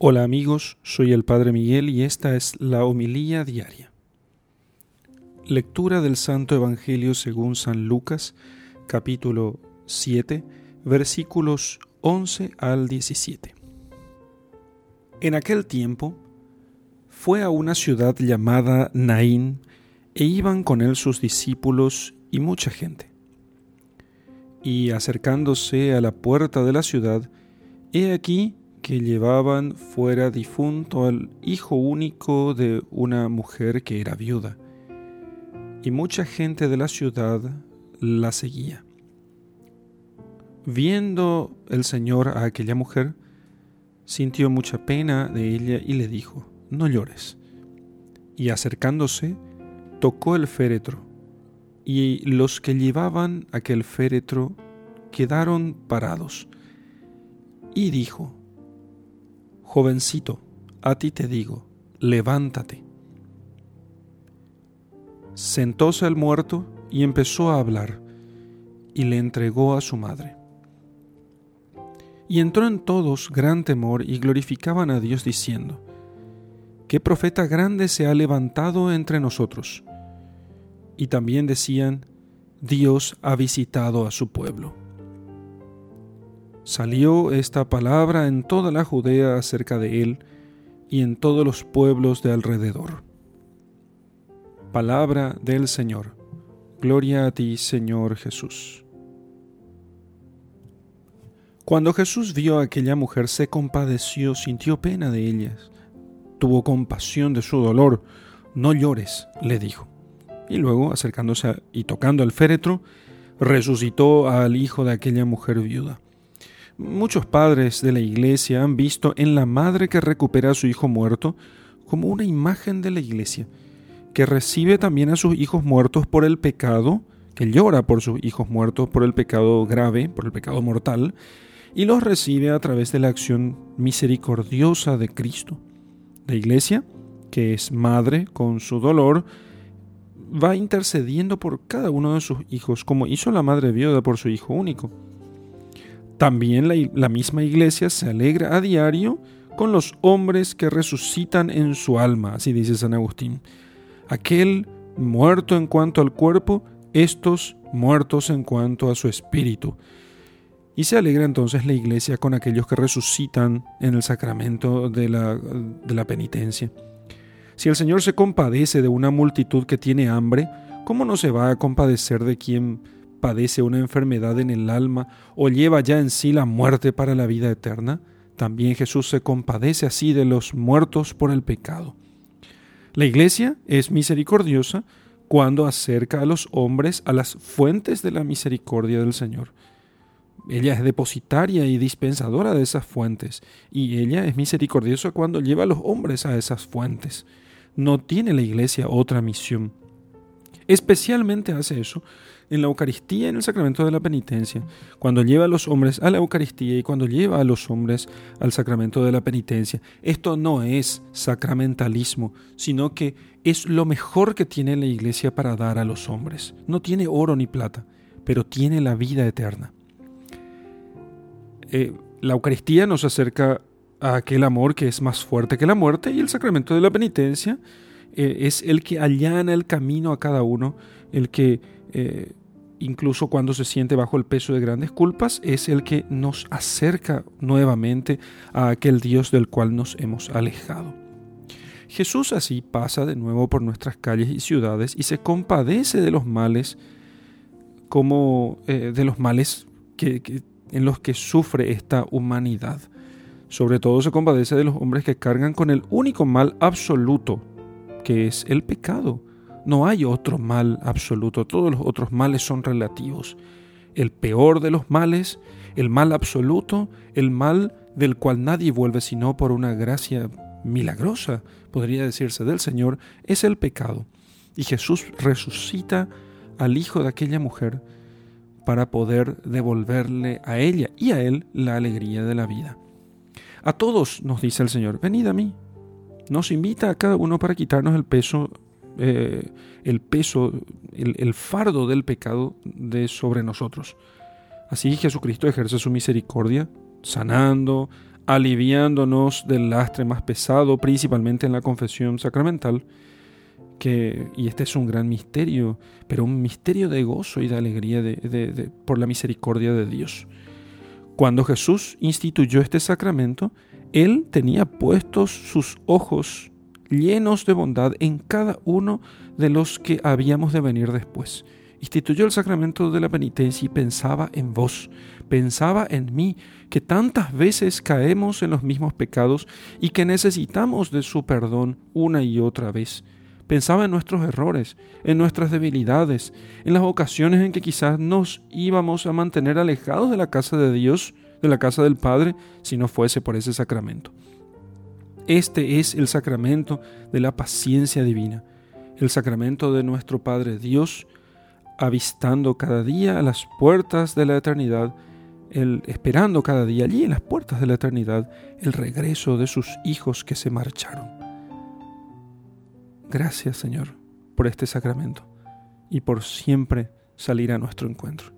Hola amigos, soy el Padre Miguel y esta es la homilía diaria. Lectura del Santo Evangelio según San Lucas, capítulo 7, versículos 11 al 17. En aquel tiempo fue a una ciudad llamada Naín e iban con él sus discípulos y mucha gente. Y acercándose a la puerta de la ciudad, he aquí que llevaban fuera difunto al hijo único de una mujer que era viuda, y mucha gente de la ciudad la seguía. Viendo el Señor a aquella mujer, sintió mucha pena de ella y le dijo, no llores. Y acercándose, tocó el féretro, y los que llevaban aquel féretro quedaron parados. Y dijo, Jovencito, a ti te digo, levántate. Sentóse el muerto y empezó a hablar, y le entregó a su madre. Y entró en todos gran temor y glorificaban a Dios diciendo, ¿qué profeta grande se ha levantado entre nosotros? Y también decían, Dios ha visitado a su pueblo. Salió esta palabra en toda la Judea acerca de él y en todos los pueblos de alrededor. Palabra del Señor. Gloria a ti, Señor Jesús. Cuando Jesús vio a aquella mujer, se compadeció, sintió pena de ellas, tuvo compasión de su dolor. No llores, le dijo. Y luego, acercándose y tocando el féretro, resucitó al hijo de aquella mujer viuda. Muchos padres de la iglesia han visto en la madre que recupera a su hijo muerto como una imagen de la iglesia, que recibe también a sus hijos muertos por el pecado, que llora por sus hijos muertos por el pecado grave, por el pecado mortal, y los recibe a través de la acción misericordiosa de Cristo. La iglesia, que es madre con su dolor, va intercediendo por cada uno de sus hijos, como hizo la madre viuda por su hijo único. También la, misma iglesia se alegra a diario con los hombres que resucitan en su alma, así dice San Agustín. Aquel muerto en cuanto al cuerpo, estos muertos en cuanto a su espíritu. Y se alegra entonces la iglesia con aquellos que resucitan en el sacramento de la, penitencia. Si el Señor se compadece de una multitud que tiene hambre, ¿cómo no se va a compadecer de quien padece una enfermedad en el alma o lleva ya en sí la muerte para la vida eterna, también Jesús se compadece así de los muertos por el pecado. La Iglesia es misericordiosa cuando acerca a los hombres a las fuentes de la misericordia del Señor. Ella es depositaria y dispensadora de esas fuentes, y ella es misericordiosa cuando lleva a los hombres a esas fuentes. No tiene la Iglesia otra misión. Especialmente hace eso en la Eucaristía en el sacramento de la penitencia, cuando lleva a los hombres a la Eucaristía y cuando lleva a los hombres al sacramento de la penitencia. Esto no es sacramentalismo, sino que es lo mejor que tiene la Iglesia para dar a los hombres. No tiene oro ni plata, pero tiene la vida eterna. Eh, la Eucaristía nos acerca a aquel amor que es más fuerte que la muerte y el sacramento de la penitencia eh, es el que allana el camino a cada uno, el que eh, incluso cuando se siente bajo el peso de grandes culpas, es el que nos acerca nuevamente a aquel Dios del cual nos hemos alejado. Jesús así pasa de nuevo por nuestras calles y ciudades y se compadece de los males como eh, de los males en los que sufre esta humanidad. Sobre todo se compadece de los hombres que cargan con el único mal absoluto, que es el pecado. No hay otro mal absoluto, todos los otros males son relativos. El peor de los males, el mal absoluto, el mal del cual nadie vuelve sino por una gracia milagrosa, podría decirse del Señor, es el pecado. Y Jesús resucita al hijo de aquella mujer para poder devolverle a ella y a él la alegría de la vida. A todos nos dice el Señor, venid a mí. Nos invita a cada uno para quitarnos el peso eh, el peso, el, fardo del pecado de sobre nosotros. Así Jesucristo ejerce su misericordia, sanando, aliviándonos del lastre más pesado, principalmente en la confesión sacramental, que, y este es un gran misterio, pero un misterio de gozo y de alegría de, por la misericordia de Dios. Cuando Jesús instituyó este sacramento, Él tenía puestos sus ojos llenos de bondad en cada uno de los que habíamos de venir después. Instituyó el sacramento de la penitencia y pensaba en vos, pensaba en mí, que tantas veces caemos en los mismos pecados y que necesitamos de su perdón una y otra vez. Pensaba en nuestros errores, en nuestras debilidades, en las ocasiones en que quizás nos íbamos a mantener alejados de la casa de Dios, de la casa del Padre, si no fuese por ese sacramento. Este es el sacramento de la paciencia divina, el sacramento de nuestro Padre Dios, avistando cada día a las puertas de la eternidad, el, esperando cada día allí en las puertas de la eternidad el regreso de sus hijos que se marcharon. Gracias, Señor, por este sacramento y por siempre salir a nuestro encuentro.